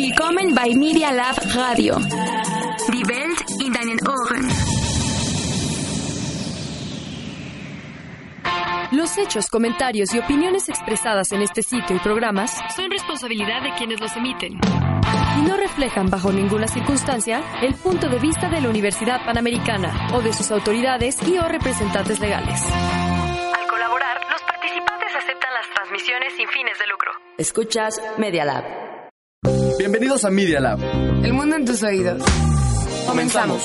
Willkommen bei Media Lab Radio. Die Welt in deinen Ohren. Los hechos, comentarios y opiniones expresadas en este sitio y programas son responsabilidad de quienes los emiten y no reflejan bajo ninguna circunstancia el punto de vista de la Universidad Panamericana o de sus autoridades y o representantes legales. Al colaborar, los participantes aceptan las transmisiones sin fines de lucro. Escuchas Media Lab. Bienvenidos a Media Lab. El mundo en tus oídos. Comenzamos.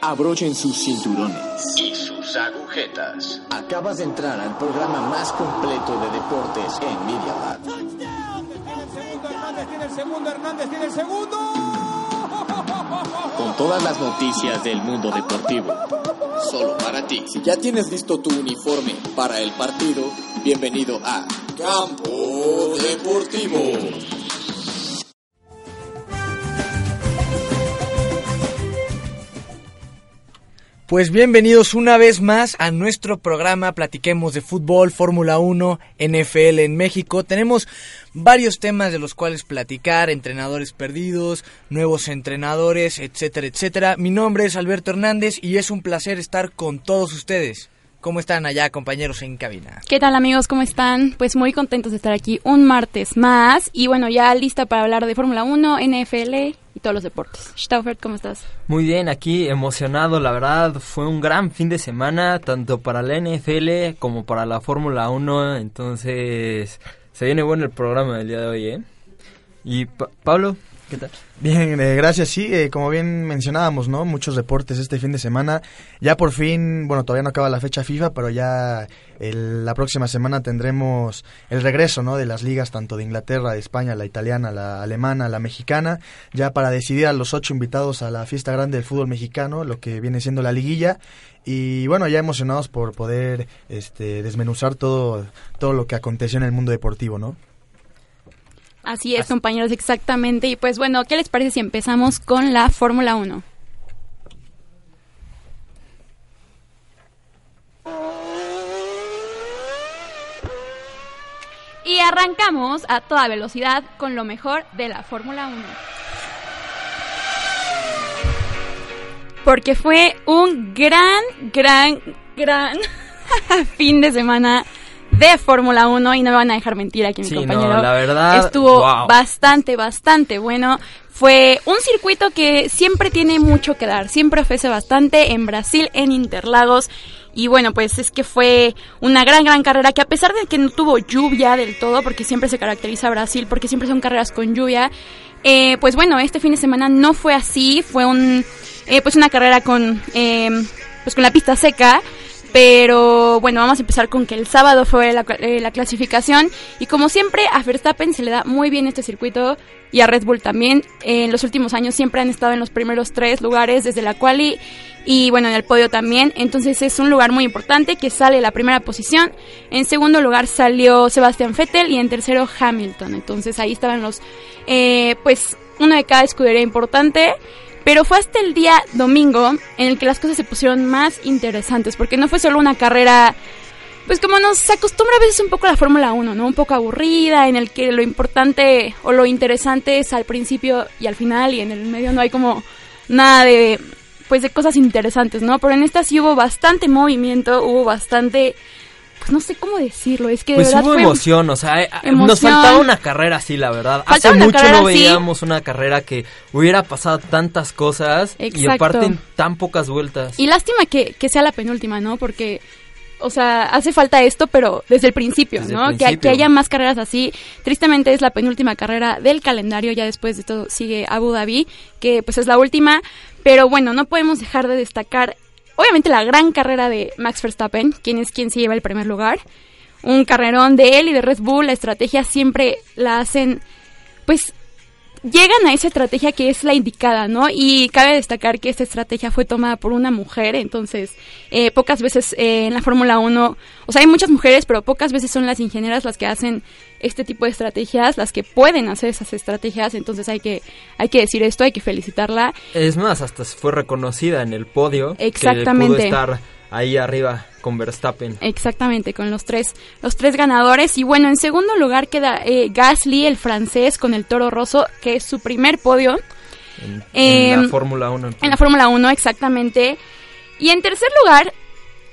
Abrochen sus cinturones y sus agujetas. Acabas de entrar al programa más completo de deportes en Media Lab. Tiene el segundo, Hernández tiene el segundo. Con todas las noticias del mundo deportivo. Solo para ti. Si ya tienes listo tu uniforme para el partido, bienvenido a Campo Deportivo. Pues bienvenidos una vez más a nuestro programa Platiquemos de Fútbol, Fórmula 1, NFL en México. Tenemos varios temas de los cuales platicar, entrenadores perdidos, nuevos entrenadores, etcétera, etcétera. Mi nombre es Alberto Hernández y es un placer estar con todos ustedes. ¿Cómo están allá, compañeros en cabina? ¿Qué tal, amigos? ¿Cómo están? Pues muy contentos de estar aquí un martes más. Y bueno, ya lista para hablar de Fórmula 1, NFL y todos los deportes. Stauffer, ¿cómo estás? Muy bien, aquí emocionado, la verdad. Fue un gran fin de semana, tanto para la NFL como para la Fórmula 1. Entonces, se viene bueno el programa del día de hoy, ¿eh? Y Pablo, ¿qué tal? Bien, eh, gracias. Sí, eh, como bien mencionábamos, ¿no? Muchos deportes este fin de semana. Ya por fin, bueno, todavía no acaba la fecha FIFA, pero ya la próxima semana tendremos el regreso, ¿no? De las ligas tanto de Inglaterra, de España, la italiana, la alemana, la mexicana, ya para decidir a los ocho invitados a la fiesta grande del fútbol mexicano, lo que viene siendo la liguilla. Y bueno, ya emocionados por poder este, desmenuzar todo, todo lo que aconteció en el mundo deportivo, ¿no? Así es, compañeros, exactamente. Y pues bueno, ¿qué les parece si empezamos con la Fórmula 1? Y arrancamos a toda velocidad con lo mejor de la Fórmula 1. Porque fue un gran, gran, gran fin de semana de Fórmula 1 y no me van a dejar mentir aquí mi sí, compañero. No, la verdad estuvo wow. bastante, bastante bueno. Fue un circuito que siempre tiene mucho que dar, siempre ofrece bastante en Brasil, en Interlagos. Y bueno, pues es que fue una gran, gran carrera que a pesar de que no tuvo lluvia del todo, porque siempre se caracteriza Brasil, porque siempre son carreras con lluvia, eh, pues bueno, este fin de semana no fue así, fue un, eh, pues una carrera con, eh, pues con la pista seca. Pero bueno, vamos a empezar con que el sábado fue la, eh, la, clasificación y como siempre a Verstappen se le da muy bien este circuito y a Red Bull también. en los últimos años siempre han estado en los primeros tres lugares desde la quali y bueno, en el podio también. Entonces es un lugar muy importante que sale la primera posición. En segundo lugar salió Sebastian Vettel y en tercero Hamilton. Entonces ahí estaban los, eh, pues uno de cada escudería importante. Pero fue hasta el día domingo en el que las cosas se pusieron más interesantes, porque no fue solo una carrera, pues como nos acostumbra a veces un poco a la Fórmula 1, ¿no? Un poco aburrida, en el que lo importante o lo interesante es al principio y al final, y en el medio no hay como nada de, pues de cosas interesantes, ¿no? Pero en esta sí hubo bastante movimiento, hubo bastante pues no sé cómo decirlo, es que de pues verdad hubo fue emoción, o sea, emoción. nos faltaba una carrera así, la verdad. Hace mucho no así. veíamos una carrera que hubiera pasado tantas cosas y aparte en tan pocas vueltas. Y lástima que, que sea la penúltima, ¿no? Porque, o sea, hace falta esto, pero desde el principio, Desde ¿no? el Que, que haya más carreras así. Tristemente es la penúltima carrera del calendario, ya después de todo sigue Abu Dhabi, que pues es la última. Pero bueno, no podemos dejar de destacar, obviamente, la gran carrera de Max Verstappen, quien es quien se lleva el primer lugar. Un carrerón de él y de Red Bull, la estrategia siempre la hacen, pues llegan a esa estrategia que es la indicada, ¿no? Y cabe destacar que esta estrategia fue tomada por una mujer, entonces eh, pocas veces eh, en la Fórmula 1, o sea, hay muchas mujeres, pero pocas veces son las ingenieras las que hacen este tipo de estrategias, las que pueden hacer esas estrategias, entonces hay que, hay que decir esto, hay que felicitarla. Es más, hasta fue reconocida en el podio. Exactamente. Que pudo estar ahí arriba con Verstappen. Exactamente, con los tres, los tres ganadores. Y bueno, en segundo lugar queda eh, Gasly, el francés, con el Toro Rosso, que es su primer podio. En, la em, Fórmula 1. En la Fórmula 1, exactamente. Y en tercer lugar,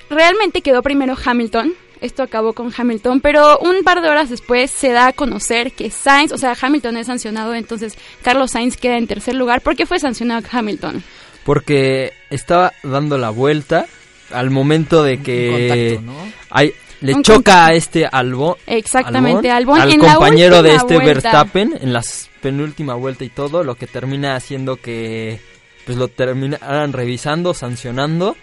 realmente quedó primero Hamilton. Esto acabó con Hamilton, pero un par de horas después se da a conocer que Sainz, o sea, Hamilton es sancionado, entonces Carlos Sainz queda en tercer lugar. ¿Por qué fue sancionado Hamilton? Porque estaba dando la vuelta al momento de que hay, le choca a este Albon. Exactamente, Albon, al compañero de este Verstappen en la penúltima vuelta y todo, lo que termina haciendo que pues lo terminaran revisando, sancionando.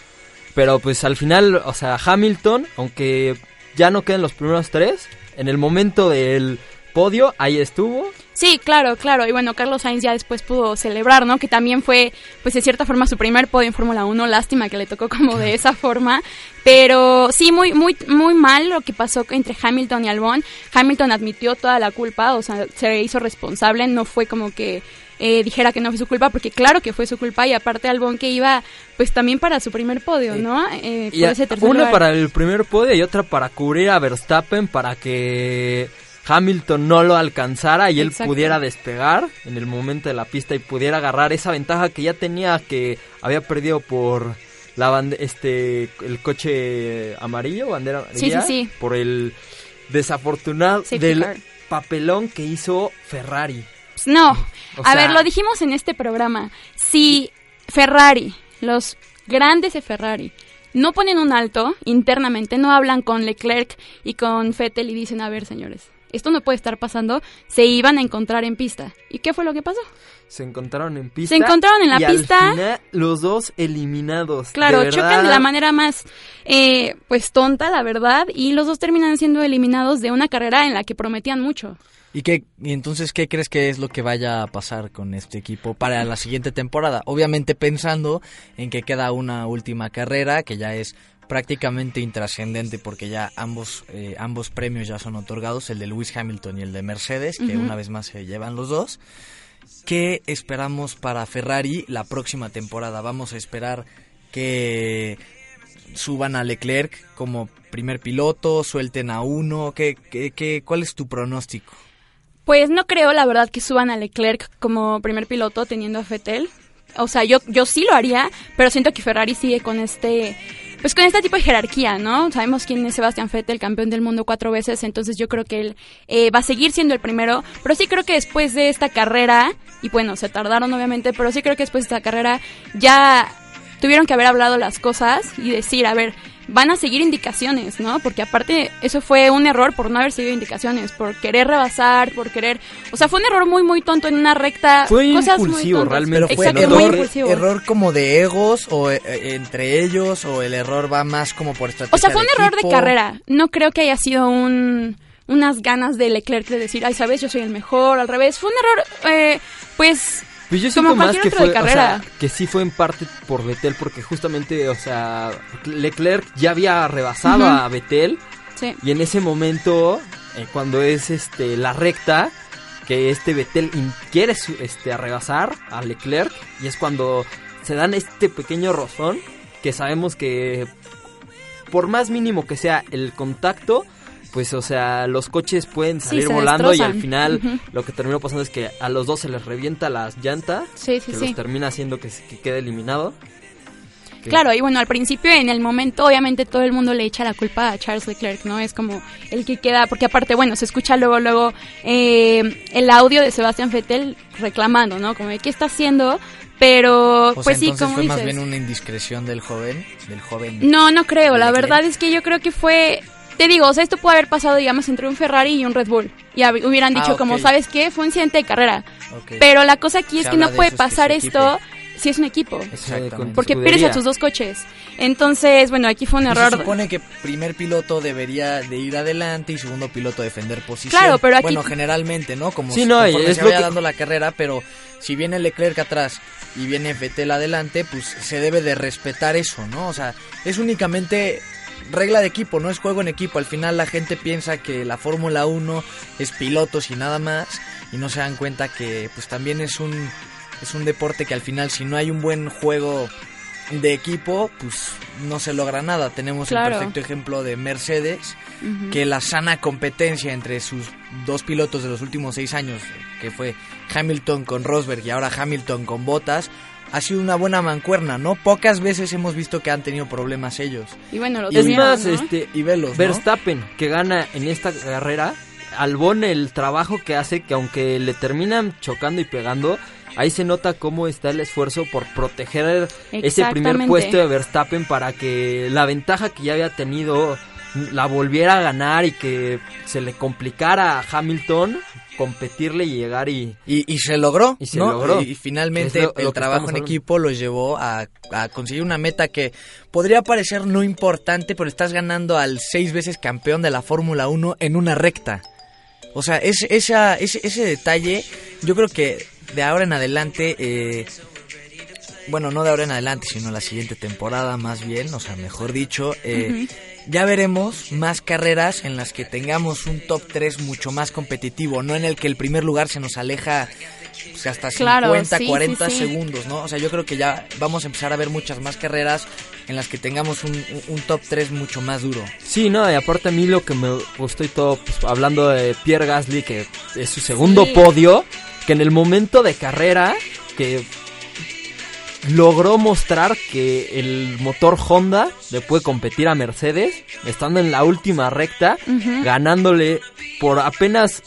Pero pues al final, o sea, Hamilton, aunque ya no queden los primeros tres, en el momento del podio, ahí estuvo. Sí, claro, claro. Y bueno, Carlos Sainz ya después pudo celebrar, ¿no? Que también fue, pues de cierta forma, su primer podio en Fórmula 1. Lástima que le tocó como de esa forma. Pero sí, muy, muy, muy mal lo que pasó entre Hamilton y Albon. Hamilton admitió toda la culpa, o sea, se hizo responsable. No fue como que eh, dijera que no fue su culpa, porque claro que fue su culpa. Y aparte Albon que iba, pues también para su primer podio, ¿no? Eh, una para el primer podio y otra para cubrir a Verstappen para que Hamilton no lo alcanzara y él pudiera despegar en el momento de la pista y pudiera agarrar esa ventaja que ya tenía que había perdido por la este el coche amarillo, bandera amarilla, por el desafortunado del papelón que hizo Ferrari. No, a ver, lo dijimos en este programa. Si Ferrari, los grandes de Ferrari, no ponen un alto internamente, no hablan con Leclerc y con Fettel y dicen, a ver, señores, esto no puede estar pasando, se iban a encontrar en pista. ¿Y qué fue lo que pasó? Se encontraron en pista. Se encontraron en la y pista. Al final, los dos eliminados. Claro, chocan de la manera más, eh, pues tonta, la verdad, y los dos terminan siendo eliminados de una carrera en la que prometían mucho. ¿Y, qué, y entonces qué crees que es lo que vaya a pasar con este equipo para la siguiente temporada? Obviamente pensando en que queda una última carrera, que ya es prácticamente intrascendente porque ya ambos, eh, ambos premios ya son otorgados, el de Lewis Hamilton y el de Mercedes, que una vez más se llevan los dos. ¿Qué esperamos para Ferrari la próxima temporada? Vamos a esperar que suban a Leclerc como primer piloto, suelten a uno, ¿qué, qué, qué, cuál es tu pronóstico? Pues no creo, la verdad, que suban a Leclerc como primer piloto teniendo a Fettel. O sea, yo, yo sí lo haría, pero siento que Ferrari sigue con este pues con este tipo de jerarquía, ¿no? Sabemos quién es Sebastián Vettel, campeón del mundo cuatro veces, entonces yo creo que él eh, va a seguir siendo el primero, pero sí creo que después de esta carrera, y bueno, se tardaron obviamente, pero sí creo que después de esta carrera ya tuvieron que haber hablado las cosas y decir, a ver, van a seguir indicaciones, ¿no? Porque aparte eso fue un error por no haber seguido indicaciones, por querer rebasar, por querer, o sea, fue un error muy muy tonto en una recta, fue cosas impulsivo, muy realmente fue error, error como de egos o eh, entre ellos o el error va más como por estrategia. O sea, fue un error de carrera. No creo que haya sido un unas ganas de Leclerc de decir, ay, sabes, yo soy el mejor, al revés. Fue un error, eh, pues, pues yo siento más que fue, o sea, que sí fue en parte por Vettel, porque justamente, o sea, Leclerc ya había rebasado a Vettel. Sí. Y en ese momento, eh, cuando es este la recta, que este Vettel quiere este, rebasar a Leclerc, y es cuando se dan este pequeño rozón, que sabemos que por más mínimo que sea el contacto, pues o sea, los coches pueden salir volando y al final lo que terminó pasando es que a los dos se les revienta las llantas, sí, sí, que los termina haciendo que, quede eliminado. Claro, y bueno, al principio, en el momento, obviamente todo el mundo le echa la culpa a Charles Leclerc, ¿no? Es como el que queda, porque aparte, bueno, se escucha luego, luego eh, el audio de Sebastián Vettel reclamando, ¿no? Como de qué está haciendo, pero pues sí, como fue dices. más bien una indiscreción del joven, del joven. No, no creo, la verdad es que yo creo que fue te digo, o sea, esto puede haber pasado, digamos, entre un Ferrari y un Red Bull. Y hubieran ah, dicho, como, ¿sabes qué? Fue un incidente de carrera. Pero la cosa aquí es que no puede pasar esto si es un equipo. Porque pierdes a tus dos coches. Entonces, bueno, aquí fue un error. Se supone que primer piloto debería de ir adelante y segundo piloto defender posición. Claro, pero aquí... Bueno, generalmente, ¿no? Como sí, no, se vaya dando la carrera, pero si viene Leclerc atrás y viene Vettel adelante, pues se debe de respetar eso, ¿no? O sea, es únicamente regla de equipo, no es juego en equipo. Al final la gente piensa que la Fórmula 1 es pilotos y nada más y no se dan cuenta que pues también es un es un deporte que al final si no hay un buen juego de equipo, pues no se logra nada. Tenemos el perfecto ejemplo de Mercedes, que la sana competencia entre sus dos pilotos de los últimos seis años, que fue Hamilton con Rosberg y ahora Hamilton con Bottas, ha sido una buena mancuerna, ¿no? Pocas veces hemos visto que han tenido problemas ellos. Y bueno, lo es más, este, y Velos, Verstappen, que gana en esta carrera, Albon el trabajo que hace, que aunque le terminan chocando y pegando, ahí se nota cómo está el esfuerzo por proteger ese primer puesto de Verstappen para que la ventaja que ya había tenido la volviera a ganar y que se le complicara a Hamilton competirle y llegar y... Y, se logró, y se logró. Y, finalmente el trabajo en equipo lo llevó a, conseguir una meta que podría parecer no importante, pero estás ganando al seis veces campeón de la Fórmula 1 en una recta. O sea, es, esa, ese, ese detalle yo creo que de ahora en adelante, eh, bueno, no de ahora en adelante, sino la siguiente temporada más bien, o sea, mejor dicho, eh, ya veremos más carreras en las que tengamos un top 3 mucho más competitivo, no en el que el primer lugar se nos aleja pues, hasta 50, 40 segundos, ¿no? O sea, yo creo que ya vamos a empezar a ver muchas más carreras en las que tengamos un, top 3 mucho más duro. Sí, no, y aparte a mí lo que me gustó y todo, pues, hablando de Pierre Gasly, que es su segundo podio, que en el momento de carrera que logró mostrar que el motor Honda le puede competir a Mercedes, estando en la última recta, ganándole por apenas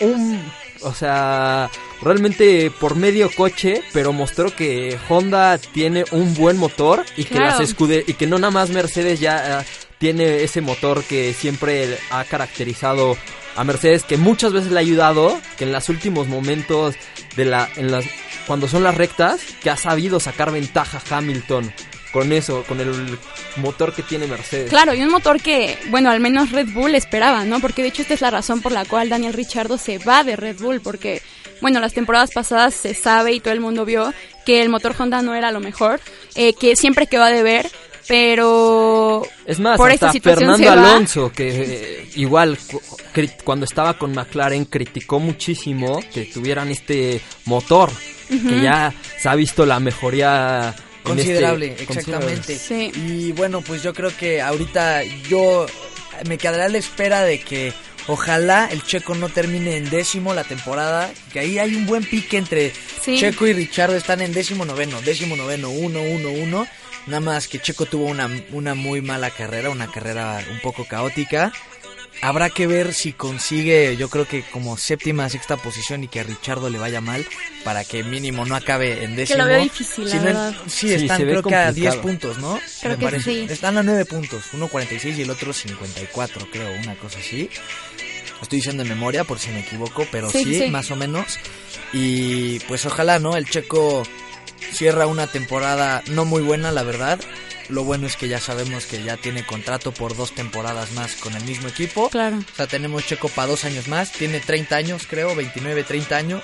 un, o sea, realmente por medio coche, pero mostró que Honda tiene un buen motor y que las escude y que no nada más Mercedes ya eh, tiene ese motor que siempre ha caracterizado a Mercedes que muchas veces le ha ayudado, que en los últimos momentos de la en las cuando son las rectas, que ha sabido sacar ventaja Hamilton con eso, con el motor que tiene Mercedes. Claro, y un motor que, bueno, al menos Red Bull esperaba, ¿no? Porque de hecho esta es la razón por la cual Daniel Ricciardo se va de Red Bull, porque, bueno, las temporadas pasadas se sabe y todo el mundo vio que el motor Honda no era lo mejor, eh, que siempre quedó a deber, pero es más por hasta Fernando Alonso que eh, igual cuando estaba con McLaren criticó muchísimo que tuvieran este motor que ya se ha visto la mejoría este considerable exactamente. Y bueno pues yo creo que ahorita yo me quedaré a la espera de que Ojalá el Checo no termine en décimo la temporada, que ahí hay un buen pique entre Checo y Richardo, están en décimo noveno, décimo noveno, uno, uno, uno. Nada más que Checo tuvo una, una muy mala carrera, una carrera un poco caótica. Habrá que ver si consigue, yo creo que como séptima, sexta posición y que a Richardo le vaya mal para que mínimo no acabe en décimo. Que lo difícil, la sí, están creo que a 10 puntos, ¿no? Me parece. Están a 9 puntos, uno 46 y el otro 54, creo, una cosa así. Estoy diciendo en memoria por si me equivoco, pero sí, más o menos. Y pues ojalá, ¿no? El checo cierra una temporada no muy buena, la verdad. Lo bueno es que ya sabemos que ya tiene contrato por dos temporadas más con el mismo equipo. Claro. O sea, tenemos Checo para dos años más. Tiene 30 años, creo, 29, 30 años.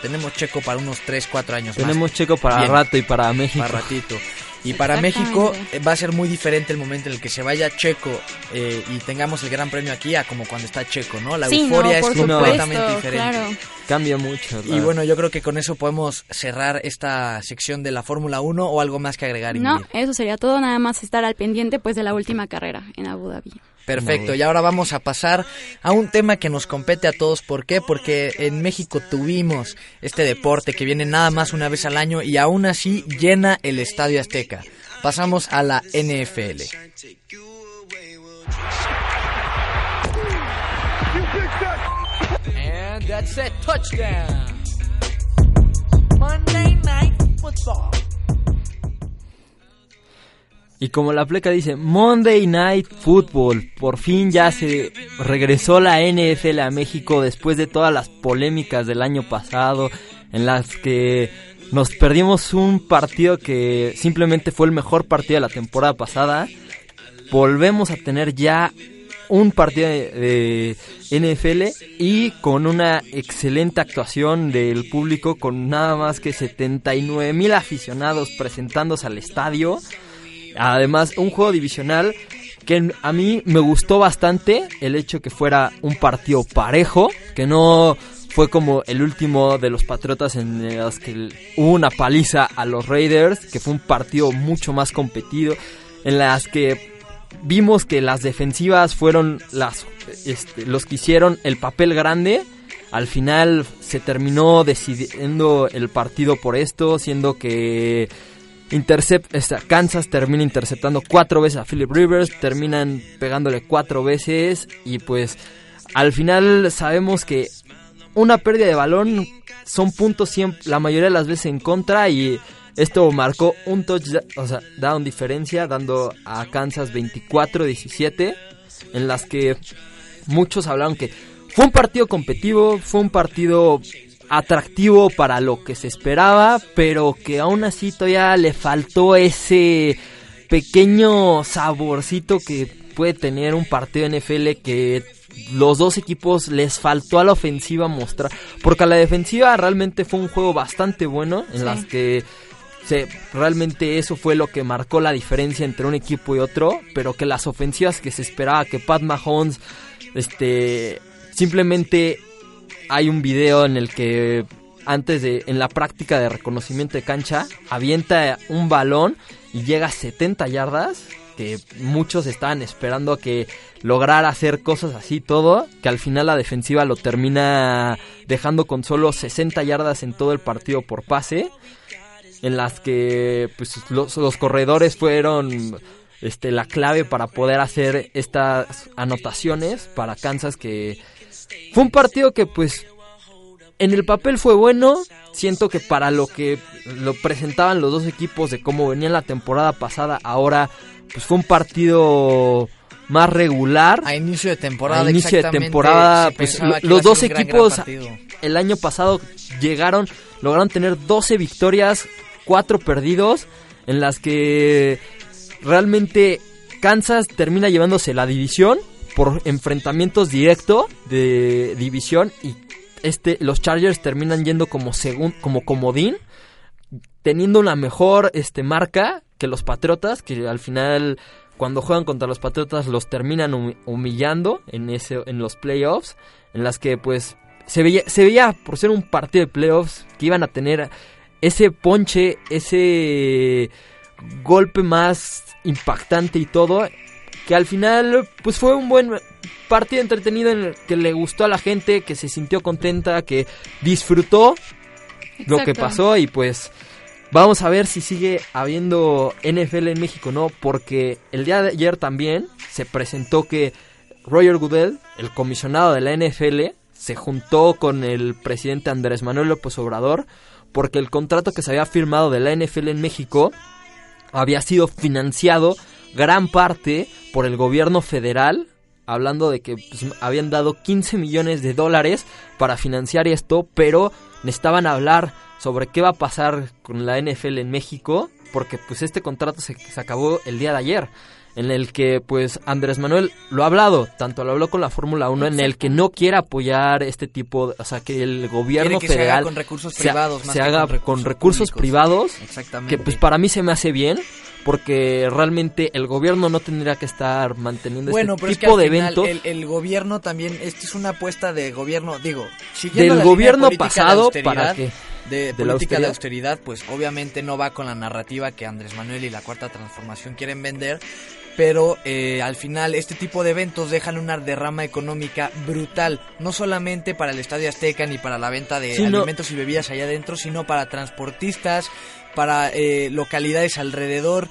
Tenemos Checo para unos 3, 4 años más. Tenemos Checo para rato y para México. Para ratito. Y para México va a ser muy diferente el momento en el que se vaya Checo eh, y tengamos el Gran Premio aquí a como cuando está Checo, ¿no? La euforia es completamente diferente. Cambia mucho. Y bueno, yo creo que con eso podemos cerrar esta sección de la Fórmula 1 o algo más que agregar. No, eso sería todo, nada más estar al pendiente pues de la última carrera en Abu Dhabi. Perfecto, y ahora vamos a pasar a un tema que nos compete a todos. ¿Por qué? Porque en México tuvimos este deporte que viene nada más una vez al año y aún así llena el Estadio Azteca. Pasamos a la NFL. And that's it, touchdown. Monday Night Football. Y como la pleca dice, Monday Night Football, por fin ya se regresó la NFL a México después de todas las polémicas del año pasado, en las que nos perdimos un partido que simplemente fue el mejor partido de la temporada pasada. Volvemos a tener ya un partido de, NFL y con una excelente actuación del público, con nada más que 79 mil aficionados presentándose al estadio. Además, un juego divisional que a mí me gustó bastante el hecho que fuera un partido parejo, que no fue como el último de los Patriotas en los que hubo una paliza a los Raiders, que fue un partido mucho más competido, en las que vimos que las defensivas fueron las, este, los que hicieron el papel grande. Al final se terminó decidiendo el partido por esto, siendo que Intercept, Kansas termina interceptando cuatro veces a Philip Rivers, terminan pegándole cuatro veces y pues al final sabemos que una pérdida de balón son puntos siempre, la mayoría de las veces en contra y esto marcó un touchdown, o sea, down diferencia, dando a Kansas 24-17, en las que muchos hablaron que fue un partido competitivo, fue un partido atractivo para lo que se esperaba, pero que aún así todavía le faltó ese pequeño saborcito que puede tener un partido NFL que los dos equipos les faltó a la ofensiva mostrar. Porque a la defensiva realmente fue un juego bastante bueno en las que se, realmente eso fue lo que marcó la diferencia entre un equipo y otro. Pero que las ofensivas que se esperaba que Pat Mahomes, este, simplemente hay un video en el que antes de, en la práctica de reconocimiento de cancha, avienta un balón y llega a 70 yardas que muchos estaban esperando que lograra hacer cosas así todo, que al final la defensiva lo termina dejando con solo 60 yardas en todo el partido por pase, en las que pues, los, los corredores fueron este, la clave para poder hacer estas anotaciones para Kansas que fue un partido que pues en el papel fue bueno, siento que para lo que lo presentaban los dos equipos de cómo venía la temporada pasada, ahora pues fue un partido más regular. A inicio de temporada. A inicio de temporada, pues los dos equipos el año pasado llegaron, lograron tener 12 victorias, 4 perdidos, en las que realmente Kansas termina llevándose la división por enfrentamientos directos de división y este los Chargers terminan yendo como segun, como comodín teniendo una mejor este marca que los Patriotas, que al final cuando juegan contra los Patriotas los terminan humillando en ese en los playoffs, en las que pues se veía se veía por ser un partido de playoffs que iban a tener ese ponche, ese golpe más impactante y todo, que al final pues fue un buen partido entretenido en el que le gustó a la gente, que se sintió contenta, que disfrutó lo que pasó y pues Vamos a ver si sigue habiendo NFL en México, ¿no? Porque el día de ayer también se presentó que Roger Goodell, el comisionado de la NFL, se juntó con el presidente Andrés Manuel López Obrador porque el contrato que se había firmado de la NFL en México había sido financiado gran parte por el gobierno federal, hablando de que pues, habían dado 15 millones de dólares para financiar esto, pero necesitaban hablar sobre qué va a pasar con la NFL en México, porque pues este contrato se, acabó el día de ayer en el que pues Andrés Manuel lo ha hablado, tanto lo habló con la Fórmula 1 en el que no quiere apoyar este tipo, de, o sea, que el gobierno federal se haga con recursos privados, se haga con recursos, privados, que pues para mí se me hace bien, porque realmente el gobierno no tendría que estar manteniendo bueno, este pero tipo es que de eventos. El, el, gobierno también, esto es una apuesta de gobierno, digo, del gobierno pasado para que de, política de austeridad, pues obviamente no va con la narrativa que Andrés Manuel y la Cuarta Transformación quieren vender, pero eh, al final este tipo de eventos dejan una derrama económica brutal, no solamente para el Estadio Azteca ni para la venta de alimentos y bebidas allá adentro, sino para transportistas, para eh, localidades alrededor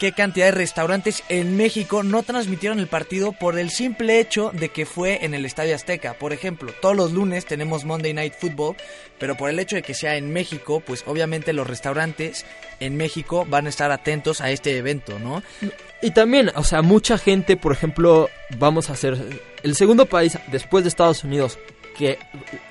qué cantidad de restaurantes en México no transmitieron el partido por el simple hecho de que fue en el Estadio Azteca. Por ejemplo, todos los lunes tenemos Monday Night Football, pero por el hecho de que sea en México, pues obviamente los restaurantes en México van a estar atentos a este evento, ¿no? Y también, o sea, mucha gente, por ejemplo, vamos a hacer el segundo país después de Estados Unidos que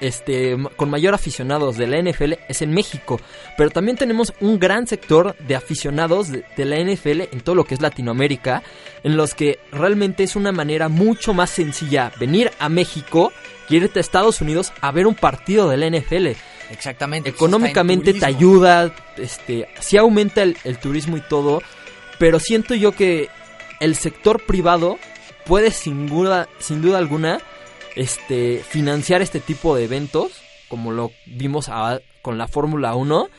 este con mayor aficionados de la NFL es en México, pero también tenemos un gran sector de aficionados de, la NFL en todo lo que es Latinoamérica, en los que realmente es una manera mucho más sencilla venir a México que irte a Estados Unidos a ver un partido de la NFL. Exactamente. Económicamente te ayuda, este, sí aumenta el, el turismo y todo, pero siento yo que el sector privado puede sin duda, sin duda alguna este financiar este tipo de eventos, como lo vimos con la Fórmula 1,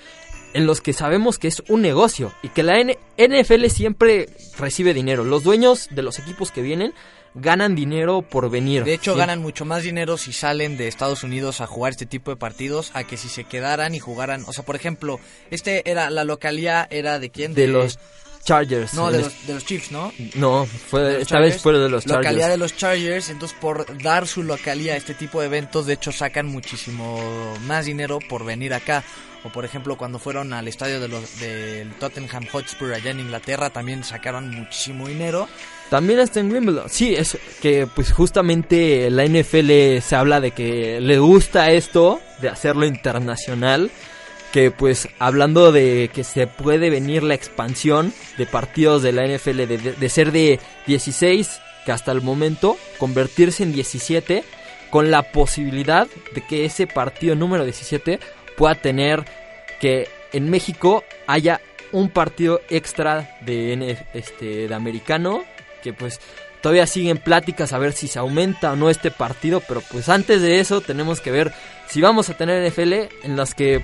en los que sabemos que es un negocio y que la NFL siempre recibe dinero. Los dueños de los equipos que vienen ganan dinero por venir. De hecho, ganan mucho más dinero si salen de Estados Unidos a jugar este tipo de partidos a que si se quedaran y jugaran. O sea, por ejemplo, este era la localidad era de quién? De, los Chargers. No, de los, de los, Chiefs, ¿no? No, fue, esta vez fue de los Chargers. Localidad de los Chargers, entonces por dar su localidad a este tipo de eventos, de hecho sacan muchísimo más dinero por venir acá. O por ejemplo, cuando fueron al estadio de los, del Tottenham Hotspur allá en Inglaterra, también sacaron muchísimo dinero. También está en Wimbledon. Sí, es que pues justamente la NFL se habla de que le gusta esto, de hacerlo internacional. Que pues hablando de que se puede venir la expansión de partidos de la NFL de, ser de 16 que hasta el momento convertirse en 17 con la posibilidad de que ese partido número 17 pueda tener que en México haya un partido extra de, este, de americano que pues todavía siguen pláticas a ver si se aumenta o no este partido, pero pues antes de eso tenemos que ver si vamos a tener NFL en las que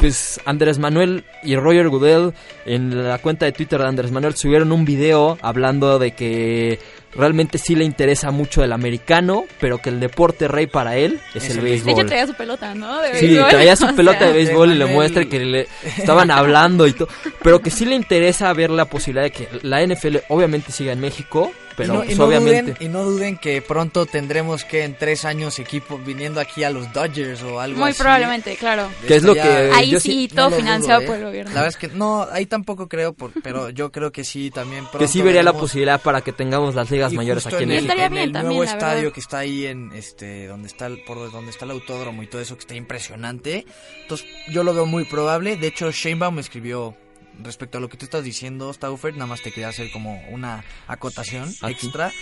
pues Andrés Manuel y Roger Goodell en la cuenta de Twitter de Andrés Manuel subieron un video hablando de que realmente sí le interesa mucho el americano, pero que el deporte rey para él es, el, béisbol. De hecho traía su pelota, ¿no? De sí, traía su pelota de béisbol y le muestra que le estaban hablando y todo, pero que sí le interesa ver la posibilidad de que la NFL obviamente siga en México, pero y no, obviamente... Duden, y no duden que pronto tendremos que en tres años equipo viniendo aquí a los Dodgers o algo Muy así. probablemente, claro. Que es lo que... Ahí sí, todo financiado ¿eh? por el gobierno. La verdad es que no, ahí tampoco creo, por, pero yo creo que sí también pronto Que sí vería la posibilidad para que tengamos las ligas mayores aquí en, el, México. En el nuevo estadio que está ahí en este donde está el, por donde está el autódromo y todo eso que está impresionante. Entonces, yo lo veo muy probable. De hecho, Sheinbaum me escribió respecto a lo que tú estás diciendo, Stauffer, nada más te quería hacer como una acotación extra.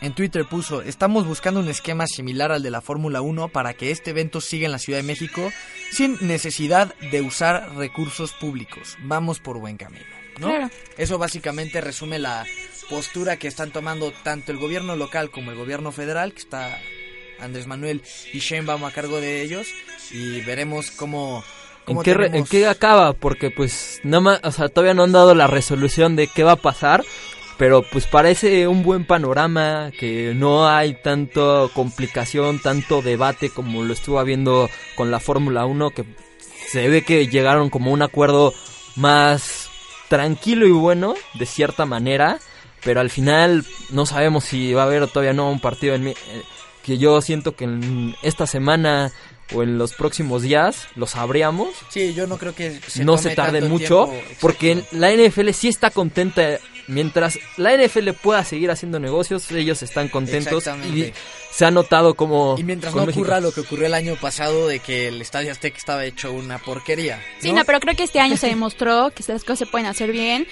En Twitter puso, estamos buscando un esquema similar al de la Fórmula 1 para que este evento siga en la Ciudad de México sin necesidad de usar recursos públicos. Vamos por buen camino. ¿no? Claro. Eso básicamente resume la postura que están tomando tanto el gobierno local como el gobierno federal, que está Andrés Manuel y Sheinbaum a cargo de ellos, y veremos cómo... ¿En qué, ¿En qué acaba? Porque pues nada más, o sea, todavía no han dado la resolución de qué va a pasar, pero pues parece un buen panorama, que no hay tanto complicación, tanto debate como lo estuvo habiendo con la Fórmula 1, que se ve que llegaron como un acuerdo más tranquilo y bueno, de cierta manera, pero al final no sabemos si va a haber todavía no un partido en, que yo siento que en esta semana o en los próximos días lo sabríamos. Sí, yo no creo que se no se tarde mucho, porque la NFL sí está contenta. Mientras la NFL pueda seguir haciendo negocios, ellos están contentos y se ha notado como... Y mientras no ocurra lo que ocurrió el año pasado de que el Estadio Azteca estaba hecho una porquería. ¿no? Sí, no, pero creo que este año se demostró que estas cosas se pueden hacer bien.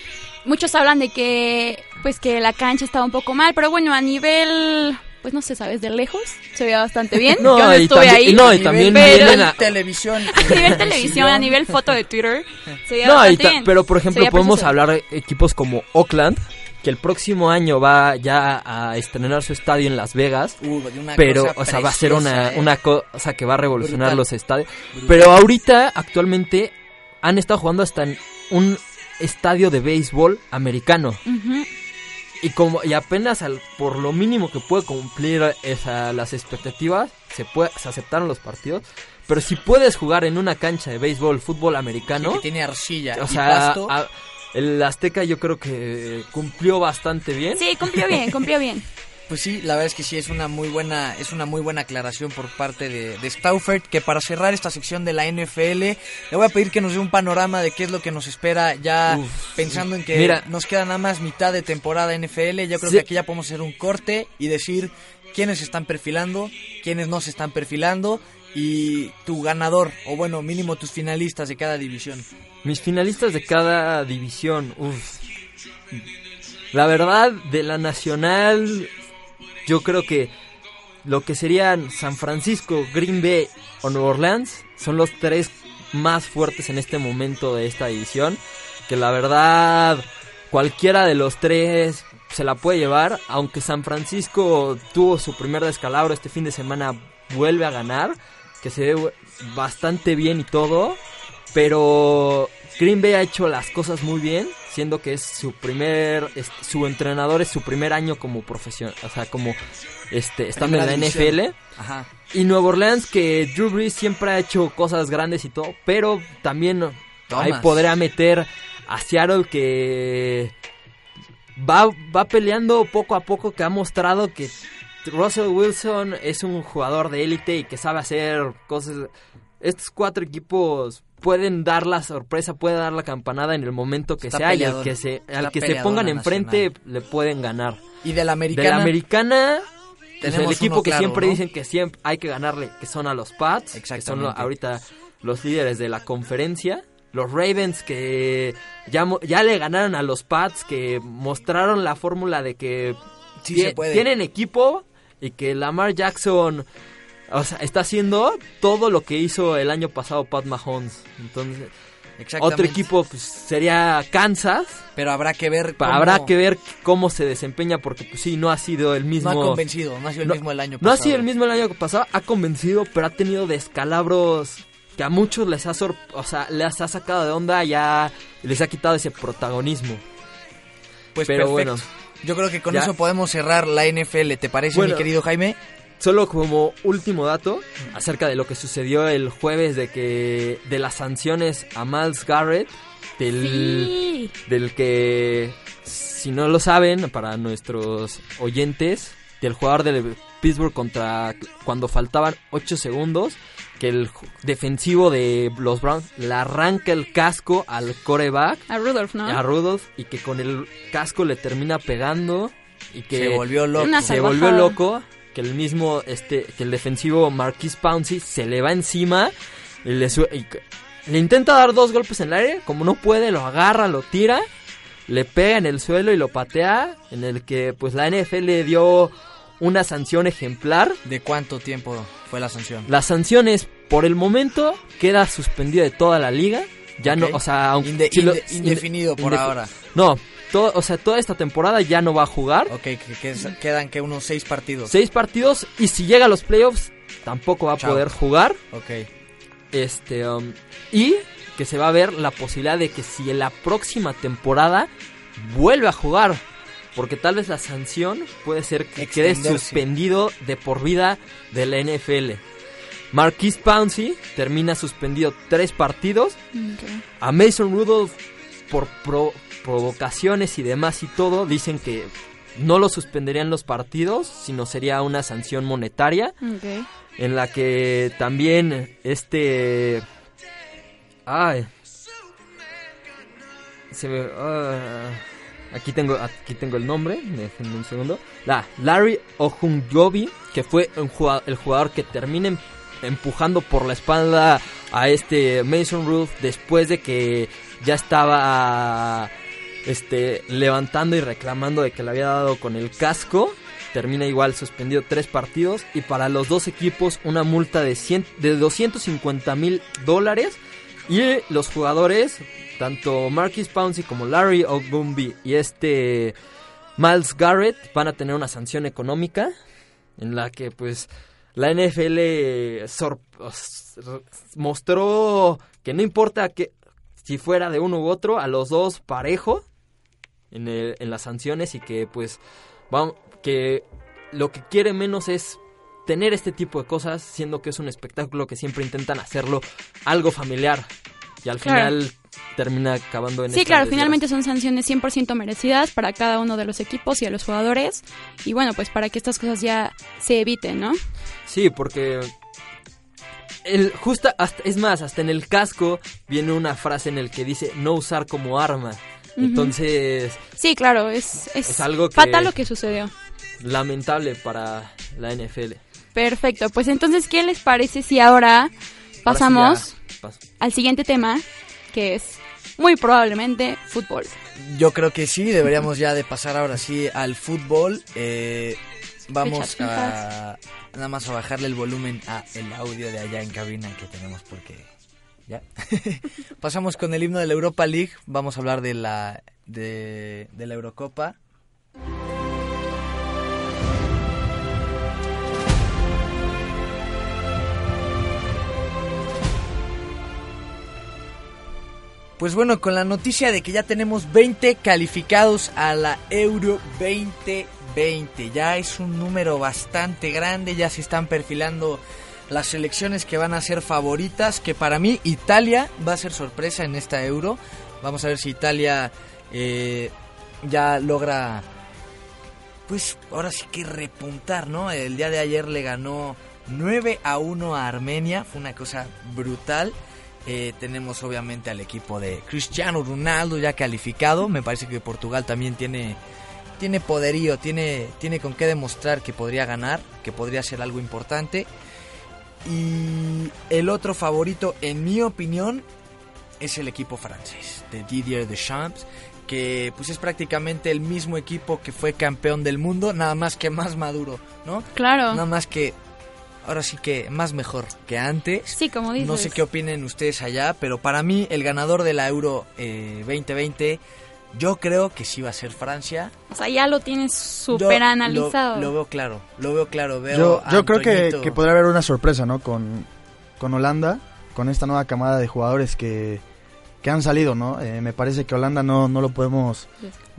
Muchos hablan de que, pues que la cancha estaba un poco mal, pero bueno, a nivel pues no sé, ¿sabes? De lejos se veía bastante bien. No, Yo no y estuve también, ahí. no, y también pero vienen a- televisión. A nivel televisión, a nivel foto de Twitter, se veía No, bastante ta- bien. pero por ejemplo veía podemos precioso. hablar de equipos como Oakland, que el próximo año va ya a estrenar su estadio en Las Vegas. Uh, de una pero, cosa o sea, va a ser una, ¿eh? una cosa que va a revolucionar Brutal. los estadios. Brutal. Pero ahorita, actualmente, han estado jugando hasta en un estadio de béisbol americano. Ujú. Y como y apenas al, por lo mínimo que puede cumplir esa, las expectativas, se puede, se aceptaron los partidos. Pero si puedes jugar en una cancha de béisbol, fútbol americano, Sí, que tiene arcilla o y sea, pasto. a- el Azteca yo creo que cumplió bastante bien. Sí, cumplió bien, cumplió bien. Pues sí, la verdad es que sí es una muy buena es una muy buena aclaración por parte de, de Stauffer que para cerrar esta sección de la NFL le voy a pedir que nos dé un panorama de qué es lo que nos espera ya Uf, pensando en que mira. nos queda nada más mitad de temporada NFL. Yo creo Sí. que aquí ya podemos hacer un corte y decir quiénes se están perfilando, quiénes no se están perfilando y tu ganador o bueno mínimo tus finalistas de cada división. Mis finalistas de cada división, uff. La verdad, de la nacional, yo creo que lo que serían San Francisco, Green Bay o Nueva Orleans son los tres más fuertes en este momento de esta división. Que la verdad, cualquiera de los tres se la puede llevar, aunque San Francisco tuvo su primer descalabro este fin de semana, vuelve a ganar, que se ve bastante bien y todo, pero Green Bay ha hecho las cosas muy bien, siendo que es su primer, su entrenador es su primer año como profesional, o sea, como este, estando en la NFL. Y Nueva Orleans, que Drew Brees siempre ha hecho cosas grandes y todo, pero también ahí podrá meter a Seattle que va, va peleando poco a poco, que ha mostrado que Russell Wilson es un jugador de élite y que sabe hacer cosas. Estos cuatro equipos pueden dar la sorpresa, puede dar la campanada en el momento que sea y al que se, al que se pongan enfrente le pueden ganar. Y de la americana. De la americana es el equipo que siempre dicen que siempre hay que ganarle, que son a los Pats, que son ahorita los líderes de la conferencia. Los Ravens que ya, ya le ganaron a los Pats, que mostraron la fórmula de que tienen equipo y que Lamar Jackson o sea, está haciendo todo lo que hizo el año pasado Pat Mahomes. Entonces, otro equipo pues, sería Kansas. Pero habrá que ver cómo... Habrá que ver cómo se desempeña porque pues sí, no ha sido el mismo... No ha convencido, no ha sido el mismo el año pasado. No ha sido el mismo el año pasado, ha convencido, pero ha tenido descalabros que a muchos les ha, o sea, les ha sacado de onda, ya les ha quitado ese protagonismo. Pues pero bueno. Yo creo que con eso podemos cerrar la NFL, ¿te parece, mi querido Jaime? Solo como último dato acerca de lo que sucedió el jueves de que de las sanciones a Miles Garrett del, del que si no lo saben para nuestros oyentes del jugador del Pittsburgh contra cuando faltaban 8 segundos que el defensivo de los Browns le arranca el casco al coreback. A Rudolph, ¿no? A Rudolph y que con el casco le termina pegando y que se volvió loco. Se volvió loco que el mismo, este, que el defensivo Marquis Pouncey se le va encima y le, le intenta dar dos golpes en el aire, como no puede, lo agarra, lo tira, le pega en el suelo y lo patea, en el que pues la NFL le dio una sanción ejemplar. ¿De cuánto tiempo fue la sanción? La sanción es, por el momento, queda suspendida de toda la liga. Ya no, o sea, indefinido por ahora. No, o sea, toda esta temporada ya no va a jugar. Ok, que, quedan que unos seis partidos. Seis partidos y si llega a los playoffs tampoco va a poder jugar. Ok. Este, um, y que se va a ver la posibilidad de que si en la próxima temporada vuelve a jugar, porque tal vez la sanción puede ser que quede suspendido de por vida de la NFL. Marquis Pouncey termina suspendido tres partidos. A Mason Rudolph por pro, provocaciones y demás y todo, dicen que no lo suspenderían los partidos, sino sería una sanción monetaria. En la que también este... Ay. Se ah, aquí tengo aquí tengo el nombre, déjenme un segundo. La Larry Ojunjobi, que fue un jugador, el jugador que termina empujando por la espalda a este Mason Roof después de que ya estaba este, levantando y reclamando de que le había dado con el casco. Termina igual suspendido tres partidos y para los dos equipos una multa de, 100, de 250 mil dólares. Y los jugadores, tanto Marquis Pouncey como Larry Ogumbi y este Miles Garrett van a tener una sanción económica en la que pues la NFL mostró que no importa que si fuera de uno u otro, a los dos parejo en, en las sanciones y que pues vamos, que lo que quiere menos es tener este tipo de cosas, siendo que es un espectáculo que siempre intentan hacerlo algo familiar y al final termina acabando en Sí, claro, finalmente son sanciones 100% merecidas para cada uno de los equipos y a los jugadores y bueno, pues para que estas cosas ya se eviten, ¿no? Sí, porque el justa es más, hasta en el casco viene una frase en el que dice no usar como arma. Entonces, sí, claro, es, es, algo fatal lo que sucedió. Lamentable para la NFL. Perfecto, pues entonces, ¿qué les parece si ahora pasamos al siguiente tema, que es muy probablemente fútbol? Yo creo que sí, deberíamos ya de pasar ahora sí al fútbol. Eh, vamos a nada más a bajarle el volumen a el audio de allá en cabina que tenemos porque ¿Ya? Pasamos con el himno de la Europa League. Vamos a hablar de la, de, de la Eurocopa. Pues bueno, con la noticia de que ya tenemos 20 calificados a la Euro 2020. Ya es un número bastante grande, ya se están perfilando las selecciones que van a ser favoritas, que para mí Italia va a ser sorpresa en esta Euro. Vamos a ver si Italia eh, ya logra, pues ahora sí que repuntar, ¿no? El día de ayer le ganó 9 a 1 a Armenia, fue una cosa brutal. Eh, tenemos obviamente al equipo de Cristiano Ronaldo ya calificado. Me parece que Portugal también tiene, tiene poderío, tiene, tiene con qué demostrar que podría ganar, que podría ser algo importante. Y el otro favorito, en mi opinión, es el equipo francés, de Didier Deschamps, que pues es prácticamente el mismo equipo que fue campeón del mundo, nada más que más maduro, ¿no? Claro. Nada más que ahora sí que más mejor que antes. Sí, como dices. No sé qué opinen ustedes allá, pero para mí el ganador de la Euro 2020 yo creo que sí va a ser Francia. O sea, ya lo tienes súper analizado. Lo, veo claro, lo veo claro. Veo yo yo creo que, que, podría haber una sorpresa, ¿no? Con, con Holanda, con esta nueva camada de jugadores que, que han salido, ¿no? Eh, me parece que Holanda no, no lo podemos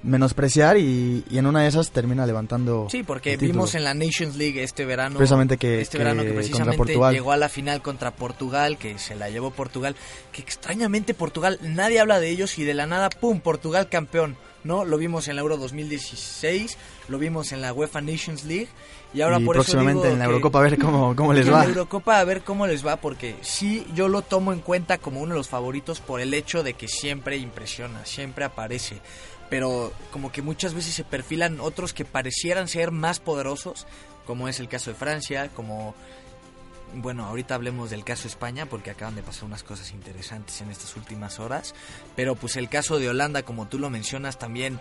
menospreciar y, en una de esas termina levantando. Sí, porque vimos en la Nations League este verano. Precisamente que, este verano que precisamente llegó a la final contra Portugal, que se la llevó Portugal. Que extrañamente Portugal, nadie habla de ellos y de la nada, ¡pum! Portugal campeón. ¿No? Lo vimos en la Euro 2016, lo vimos en la UEFA Nations League y ahora por próximamente en la Eurocopa a ver cómo, cómo les va. En la Eurocopa a ver cómo les va porque sí yo lo tomo en cuenta como uno de los favoritos por el hecho de que siempre impresiona, siempre aparece pero como que muchas veces se perfilan otros que parecieran ser más poderosos, como es el caso de Francia, como bueno, ahorita hablemos del caso de España porque acaban de pasar unas cosas interesantes en estas últimas horas, pero pues el caso de Holanda, como tú lo mencionas, también